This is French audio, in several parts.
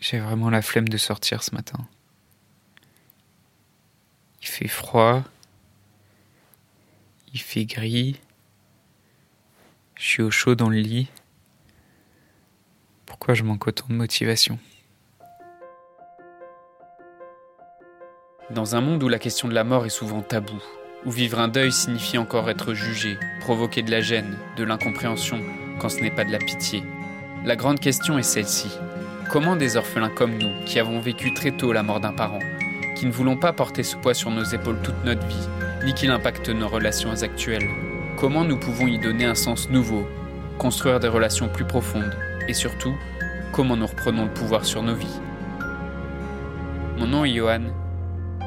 J'ai vraiment la flemme de sortir ce matin. Il fait froid. Il fait gris. Je suis au chaud dans le lit. Pourquoi je manque autant de motivation? Dans un monde où la question de la mort est souvent taboue, où vivre un deuil signifie encore être jugé, provoquer de la gêne, de l'incompréhension, quand ce n'est pas de la pitié, la grande question est celle-ci. Comment des orphelins comme nous, qui avons vécu très tôt la mort d'un parent, qui ne voulons pas porter ce poids sur nos épaules toute notre vie, ni qu'il impacte nos relations actuelles, comment nous pouvons y donner un sens nouveau, construire des relations plus profondes, et surtout, comment nous reprenons le pouvoir sur nos vies Mon nom est Johan,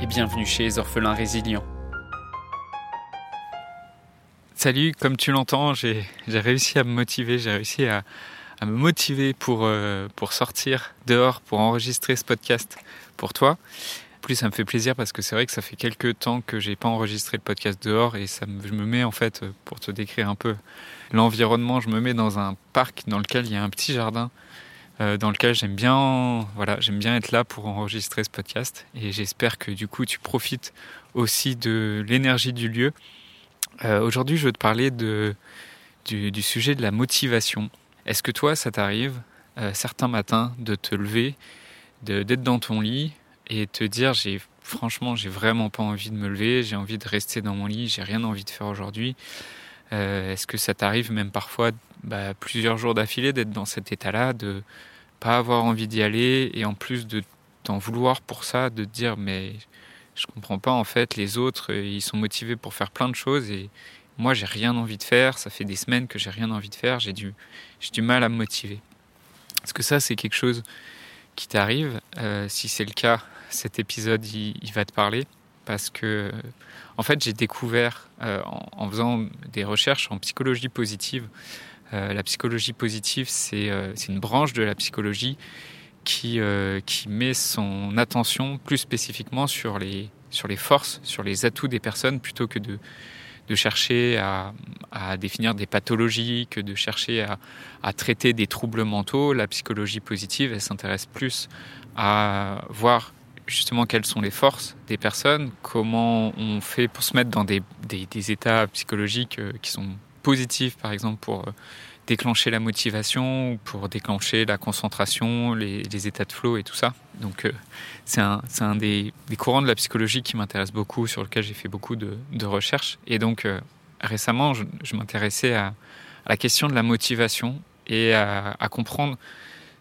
et bienvenue chez les orphelins résilients. Salut, comme tu l'entends, j'ai réussi à me motiver, j'ai réussi à, à me motiver pour, euh, pour sortir dehors, pour enregistrer ce podcast pour toi. Plus, ça me fait plaisir parce que c'est vrai que ça fait quelques temps que j'ai pas enregistré le podcast dehors et ça me, je me mets en fait, pour te décrire un peu l'environnement, je me mets dans un parc dans lequel il y a un petit jardin euh, dans lequel j'aime bien, voilà, j'aime bien être là pour enregistrer ce podcast et j'espère que du coup tu profites aussi de l'énergie du lieu. Euh, aujourd'hui, je veux te parler de, du sujet de la motivation. Est-ce que toi, ça t'arrive euh, certains matins de te lever, d'être dans ton lit et te dire j'ai franchement j'ai vraiment pas envie de me lever, j'ai envie de rester dans mon lit, j'ai rien envie de faire aujourd'hui. Euh, est-ce que ça t'arrive même parfois bah, plusieurs jours d'affilée d'être dans cet état-là, de pas avoir envie d'y aller et en plus de t'en vouloir pour ça, de te dire mais je comprends pas en fait les autres ils sont motivés pour faire plein de choses et moi, j'ai rien envie de faire. Ça fait des semaines que j'ai rien envie de faire. J'ai du, du mal à me motiver. Est-ce que ça, c'est quelque chose qui t'arrive euh, Si c'est le cas, cet épisode, il, va te parler. Parce que, en fait, j'ai découvert, euh, en, faisant des recherches en psychologie positive, euh, la psychologie positive, c'est, c'est une branche de la psychologie qui, qui met son attention plus spécifiquement sur les, sur les forces, sur les atouts des personnes, plutôt que de de chercher à, définir des pathologies, que de chercher à, traiter des troubles mentaux. La psychologie positive, elle s'intéresse plus à voir justement quelles sont les forces des personnes, comment on fait pour se mettre dans des, états psychologiques euh, qui sont positifs, par exemple pour euh, déclencher la motivation, pour déclencher la concentration, les, états de flow et tout ça. Donc euh, c'est un, un des, courants de la psychologie qui m'intéresse beaucoup, sur lequel j'ai fait beaucoup de, recherches. Et donc euh, récemment, je, m'intéressais à, la question de la motivation et à, comprendre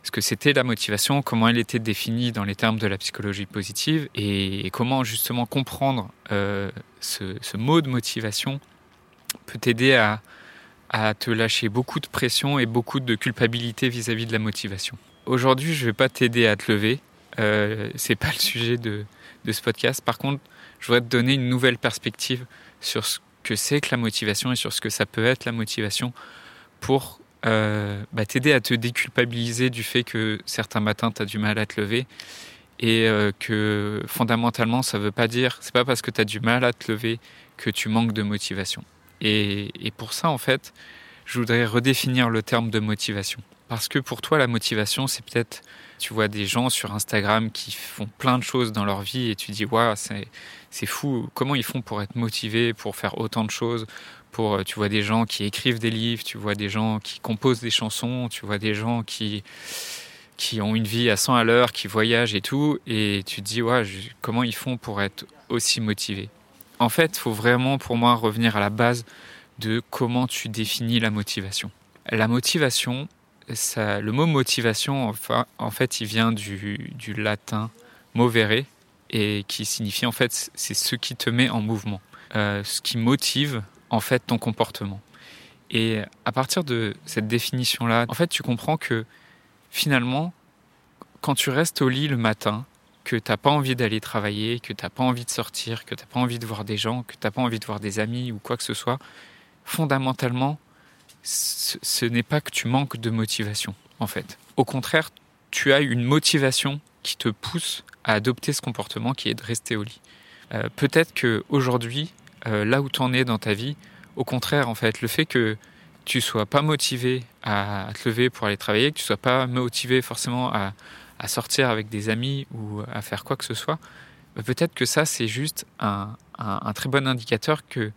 ce que c'était la motivation, comment elle était définie dans les termes de la psychologie positive et, comment justement comprendre euh, ce, mot de motivation peut t'aider à à te lâcher beaucoup de pression et beaucoup de culpabilité vis-à-vis de la motivation. Aujourd'hui, je ne vais pas t'aider à te lever. Euh, c'est pas le sujet de, ce podcast. Par contre, je voudrais te donner une nouvelle perspective sur ce que c'est que la motivation et sur ce que ça peut être la motivation pour euh, bah, t'aider à te déculpabiliser du fait que certains matins tu as du mal à te lever et euh, que fondamentalement ça veut pas dire, c'est pas parce que tu as du mal à te lever que tu manques de motivation. Et, pour ça, en fait, je voudrais redéfinir le terme de motivation. Parce que pour toi, la motivation, c'est peut-être, tu vois des gens sur Instagram qui font plein de choses dans leur vie et tu dis, waouh, c'est fou, comment ils font pour être motivés, pour faire autant de choses? Pour, tu vois des gens qui écrivent des livres, tu vois des gens qui composent des chansons, tu vois des gens qui, qui ont une vie à 100 à l'heure, qui voyagent et tout, et tu te dis, ouais, comment ils font pour être aussi motivés? En fait, il faut vraiment pour moi revenir à la base de comment tu définis la motivation. La motivation, le mot motivation, en fait, il vient du, latin movere et qui signifie en fait c'est ce qui te met en mouvement, euh, ce qui motive en fait ton comportement. Et à partir de cette définition-là, en fait, tu comprends que finalement, quand tu restes au lit le matin, que tu n'as pas envie d'aller travailler, que tu n'as pas envie de sortir, que tu n'as pas envie de voir des gens, que tu n'as pas envie de voir des amis ou quoi que ce soit, fondamentalement, ce, n'est pas que tu manques de motivation, en fait. Au contraire, tu as une motivation qui te pousse à adopter ce comportement qui est de rester au lit. Euh, peut-être que aujourd'hui, euh, là où tu en es dans ta vie, au contraire, en fait, le fait que tu sois pas motivé à te lever pour aller travailler, que tu sois pas motivé forcément à, à sortir avec des amis ou à faire quoi que ce soit, bah, peut-être que ça, c'est juste un, très bon indicateur que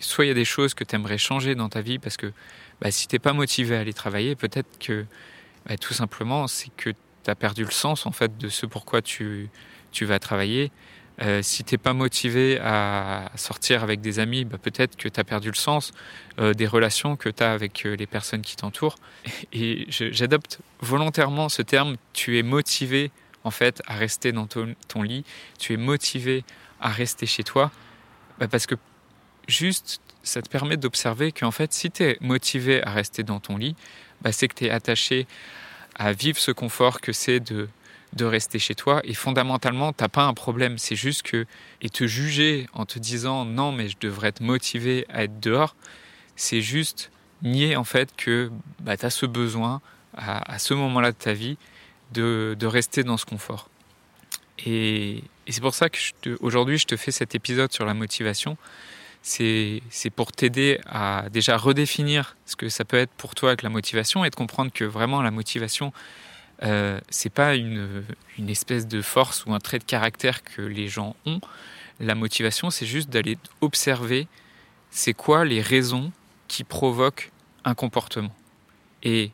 soit il y a des choses que tu aimerais changer dans ta vie parce que bah, si tu n'es pas motivé à aller travailler, peut-être que bah, tout simplement, c'est que tu as perdu le sens en fait de ce pourquoi tu vas travailler. Euh, si t'es pas motivé à sortir avec des amis, bah, peut-être que tu as perdu le sens euh, des relations que tu as avec euh, les personnes qui t'entourent. Et j'adopte volontairement ce terme, tu es motivé en fait à rester dans ton, lit, tu es motivé à rester chez toi, bah, parce que juste ça te permet d'observer qu'en fait si tu es motivé à rester dans ton lit, bah, c'est que tu es attaché à vivre ce confort que c'est de de rester chez toi. Et fondamentalement, t'as pas un problème. C'est juste que et te juger en te disant non, mais je devrais être motivé à être dehors, c'est juste nier en fait que bah, tu as ce besoin à, ce moment-là de ta vie de, rester dans ce confort. Et, c'est pour ça que aujourd'hui je te fais cet épisode sur la motivation. C'est pour t'aider à déjà redéfinir ce que ça peut être pour toi avec la motivation et de comprendre que vraiment la motivation, euh, c'est pas une, une, espèce de force ou un trait de caractère que les gens ont. La motivation, c'est juste d'aller observer c'est quoi les raisons qui provoquent un comportement. Et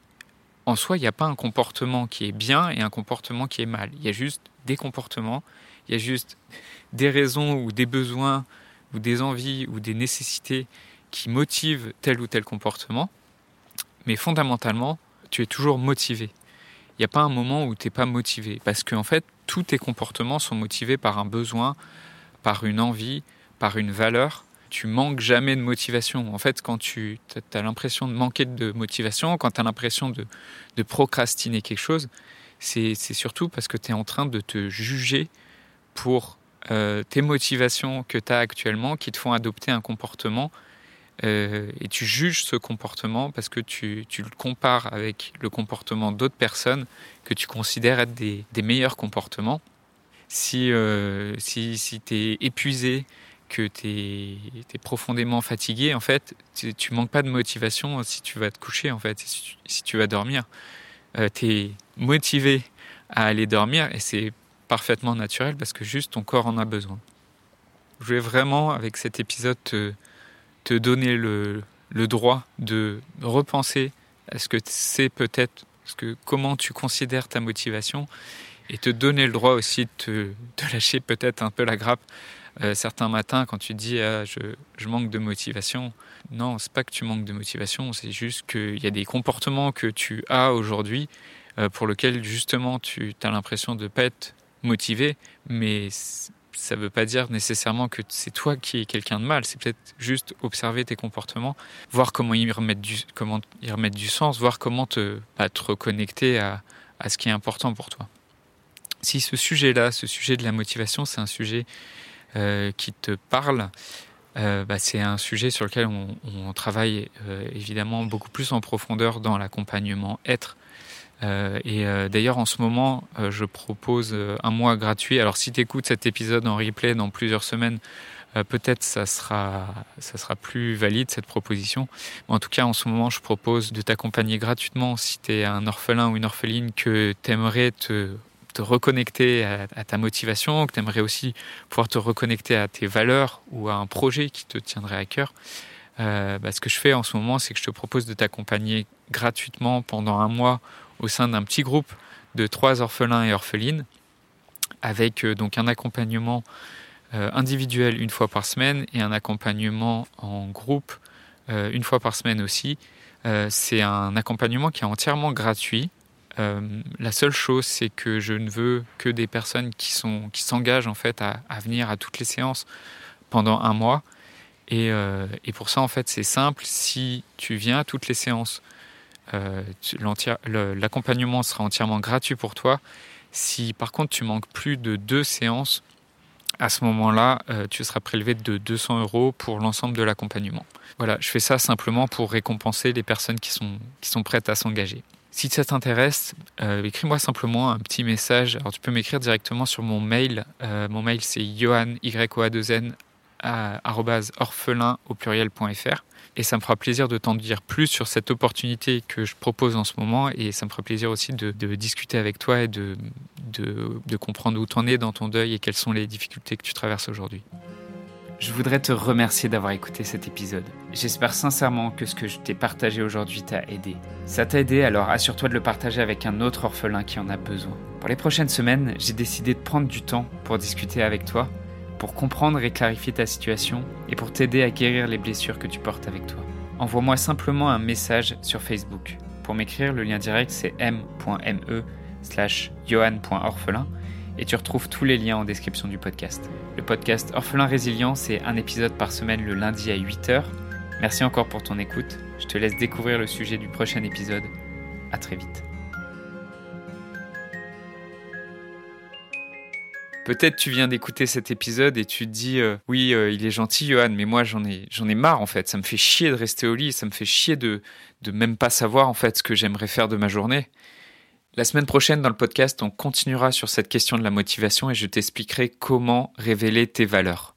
en soi, il n'y a pas un comportement qui est bien et un comportement qui est mal. Il y a juste des comportements, il y a juste des raisons ou des besoins ou des envies ou des nécessités qui motivent tel ou tel comportement. Mais fondamentalement, tu es toujours motivé n'y a pas un moment où tu n'es pas motivé. Parce qu'en fait, tous tes comportements sont motivés par un besoin, par une envie, par une valeur. Tu manques jamais de motivation. En fait, quand tu as l'impression de manquer de motivation, quand tu as l'impression de, de, procrastiner quelque chose, c'est surtout parce que tu es en train de te juger pour euh, tes motivations que tu as actuellement qui te font adopter un comportement euh, et tu juges ce comportement parce que tu, tu, le compares avec le comportement d'autres personnes que tu considères être des, meilleurs comportements. Si, euh, si, si tu es épuisé, que tu es, profondément fatigué, en fait, tu, manques pas de motivation si tu vas te coucher, en fait, si tu, si tu vas dormir. Euh, tu es motivé à aller dormir et c'est parfaitement naturel parce que juste ton corps en a besoin. Je voulais vraiment, avec cet épisode, te, te donner le, le droit de repenser à ce que c'est peut-être, ce que, comment tu considères ta motivation et te donner le droit aussi de, te, de lâcher peut-être un peu la grappe euh, certains matins quand tu dis ah, je, je, manque de motivation. Non, c'est pas que tu manques de motivation, c'est juste qu'il y a des comportements que tu as aujourd'hui euh, pour lesquels justement tu as l'impression de ne pas être motivé, mais ça ne veut pas dire nécessairement que c'est toi qui es quelqu'un de mal. C'est peut-être juste observer tes comportements, voir comment y remettre du, comment y remettre du sens, voir comment te, bah, te reconnecter à, à, ce qui est important pour toi. Si ce sujet-là, ce sujet de la motivation, c'est un sujet euh, qui te parle, euh, bah, c'est un sujet sur lequel on, travaille euh, évidemment beaucoup plus en profondeur dans l'accompagnement être et euh, d'ailleurs, en ce moment, euh, je propose un mois gratuit. Alors, si tu écoutes cet épisode en replay dans plusieurs semaines, peut-être ça sera, ça sera plus valide cette proposition. Mais en tout cas, en ce moment, je propose de t'accompagner gratuitement si tu es un orphelin ou une orpheline que tu aimerais te, te reconnecter à, ta motivation, que tu aimerais aussi pouvoir te reconnecter à tes valeurs ou à un projet qui te tiendrait à cœur. Euh, bah, ce que je fais en ce moment, c'est que je te propose de t'accompagner gratuitement pendant un mois au sein d'un petit groupe de trois orphelins et orphelines, avec euh, donc un accompagnement euh, individuel une fois par semaine et un accompagnement en groupe euh, une fois par semaine aussi. c'est un accompagnement qui est entièrement gratuit. la seule chose, c'est que je ne veux que des personnes qui sont qui s'engagent en fait à, venir à toutes les séances pendant un mois. Et, et pour ça, en fait, c'est simple. Si tu viens à toutes les séances euh, l'accompagnement sera entièrement gratuit pour toi. Si par contre tu manques plus de deux séances, à ce moment-là, euh, tu seras prélevé de 200 euros pour l'ensemble de l'accompagnement. Voilà, je fais ça simplement pour récompenser les personnes qui sont, qui sont prêtes à s'engager. Si ça t'intéresse, euh, écris-moi simplement un petit message. Alors tu peux m'écrire directement sur mon mail. mon mail c'est johan y 2 n à orphelin au pluriel.fr. Et ça me fera plaisir de t'en dire plus sur cette opportunité que je propose en ce moment. Et ça me fera plaisir aussi de, discuter avec toi et de, de, de comprendre où tu en es dans ton deuil et quelles sont les difficultés que tu traverses aujourd'hui. Je voudrais te remercier d'avoir écouté cet épisode. J'espère sincèrement que ce que je t'ai partagé aujourd'hui t'a aidé. Ça t'a aidé, alors assure-toi de le partager avec un autre orphelin qui en a besoin. Pour les prochaines semaines, j'ai décidé de prendre du temps pour discuter avec toi, pour comprendre et clarifier ta situation et pour t'aider à guérir les blessures que tu portes avec toi. Envoie-moi simplement un message sur Facebook. Pour m'écrire, le lien direct c'est m.me slash johan.orphelin et tu retrouves tous les liens en description du podcast. Le podcast Orphelin Résilient, c'est un épisode par semaine le lundi à 8h. Merci encore pour ton écoute. Je te laisse découvrir le sujet du prochain épisode. À très vite. Peut-être tu viens d'écouter cet épisode et tu te dis euh, oui euh, il est gentil Johan mais moi j'en ai marre en fait ça me fait chier de rester au lit ça me fait chier de de même pas savoir en fait ce que j'aimerais faire de ma journée la semaine prochaine, dans le podcast, on continuera sur cette question de la motivation et je t'expliquerai comment révéler tes valeurs.